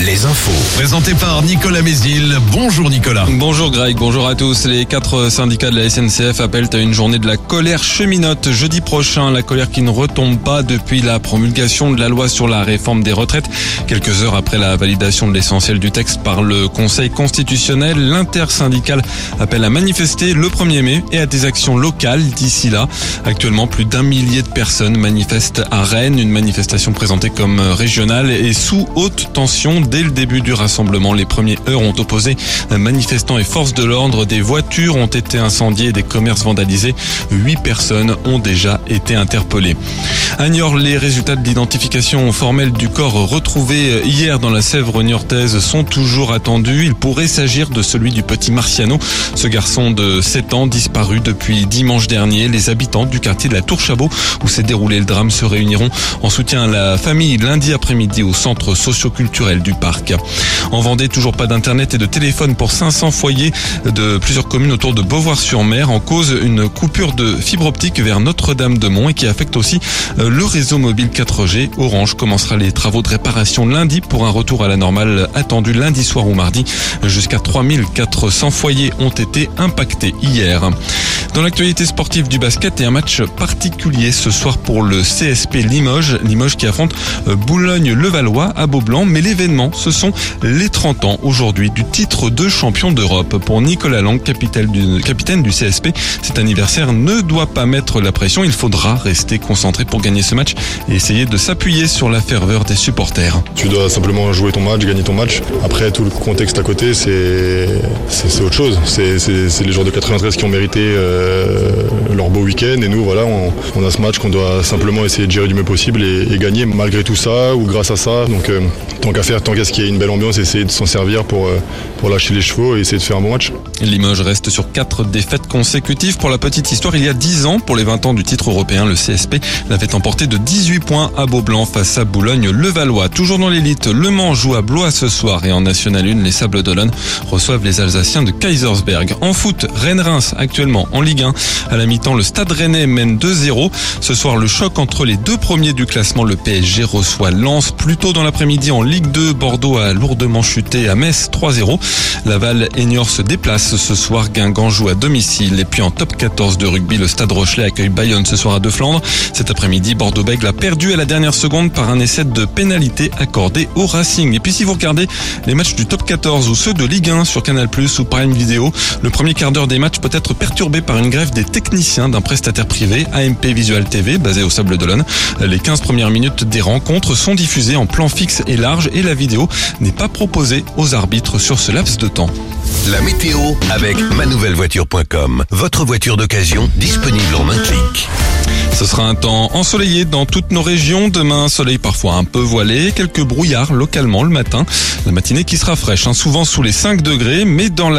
Les infos. Présenté par Nicolas Mézil. Bonjour Nicolas. Bonjour Greg, bonjour à tous. Les quatre syndicats de la SNCF appellent à une journée de la colère cheminote jeudi prochain. La colère qui ne retombe pas depuis la promulgation de la loi sur la réforme des retraites. Quelques heures après la validation de l'essentiel du texte par le Conseil constitutionnel, l'intersyndical appelle à manifester le 1er mai et à des actions locales d'ici là. Actuellement, plus d'un millier de personnes manifestent à Rennes, une manifestation présentée comme régionale et sous haute tension dès le début du rassemblement. Les premiers heures ont opposé manifestants et forces de l'ordre. Des voitures ont été incendiées des commerces vandalisés. Huit personnes ont déjà été interpellées. À Niort, les résultats de l'identification formelle du corps retrouvé hier dans la Sèvre niortaise sont toujours attendus. Il pourrait s'agir de celui du petit Marciano, ce garçon de 7 ans disparu depuis dimanche dernier. Les habitants du quartier de la Tour Chabot où s'est déroulé le drame se réuniront en soutien à la famille lundi après-midi au centre socioculturel du parc. En Vendée, toujours pas d'internet et de téléphone pour 500 foyers de plusieurs communes autour de Beauvoir-sur-Mer en cause une coupure de fibre optique vers Notre-Dame-de-Mont et qui affecte aussi le réseau mobile 4G. Orange commencera les travaux de réparation lundi pour un retour à la normale attendu lundi soir ou mardi. Jusqu'à 3400 foyers ont été impactés hier. Dans l'actualité sportive du basket et un match particulier ce soir pour le CSP Limoges. Limoges qui affronte Boulogne-Levallois à Beaublanc. Mais l'événement, ce sont les 30 ans aujourd'hui du titre de champion d'Europe. Pour Nicolas Lang, capitaine du, CSP, cet anniversaire ne doit pas mettre la pression. Il faudra rester concentré pour gagner ce match et essayer de s'appuyer sur la ferveur des supporters. Tu dois simplement jouer ton match, gagner ton match. Après, tout le contexte à côté, c'est autre chose. C'est les joueurs de 93 qui ont mérité euh, leur beau week-end. Et nous, voilà, on, a ce match qu'on doit simplement essayer de gérer du mieux possible et, et gagner malgré tout ça ou grâce à ça. Donc, euh, tant qu'à faire, tant qu'à ce qu'il y ait une belle ambiance, essayer de s'en servir pour, euh, pour lâcher les chevaux et essayer de faire un bon match. Limoges reste sur quatre défaites consécutives. Pour la petite histoire, il y a 10 ans, pour les 20 ans du titre européen, le CSP l'avait emporté de 18 points à Beaublanc face à Boulogne-Levallois. Toujours dans l'élite, Le Mans joue à Blois ce soir et en National 1, les Sables d'Olonne reçoivent les Alsaciens de Kaisersberg. En foot, Rennes-Reims actuellement en Ligue 1. À la mi-temps, le Stade Rennais mène 2-0. Ce soir, le choc entre les deux premiers du classement, le PSG reçoit Lens. Plus tôt dans l'après-midi en Ligue 2, Bordeaux a lourdement chuté à Metz 3-0. Laval et Niort se déplacent ce soir. Guingamp joue à domicile. Et puis en top 14 de rugby, le Stade Rochelet accueille Bayonne ce soir à De Flandre. Cet après-midi, Bordeaux-Bègles a perdu à la dernière seconde par un essai de pénalité accordé au Racing. Et puis si vous regardez les matchs du top 14 ou ceux de Ligue 1 sur Canal+ ou Prime Video, le premier quart d'heure des matchs peut être perturbé par une grève des techniciens d'un prestataire privé, AMP Visual TV, basé au Sable d'Olonne. Les 15 premières minutes des rencontres sont diffusées en plan fixe et large et la vidéo n'est pas proposée aux arbitres sur ce laps de temps. La météo avec manouvellevoiture.com. Votre voiture d'occasion disponible en un clic. Ce sera un temps ensoleillé dans toutes nos régions. Demain, soleil parfois un peu voilé, quelques brouillards localement le matin. La matinée qui sera fraîche, hein, souvent sous les 5 degrés, mais dans la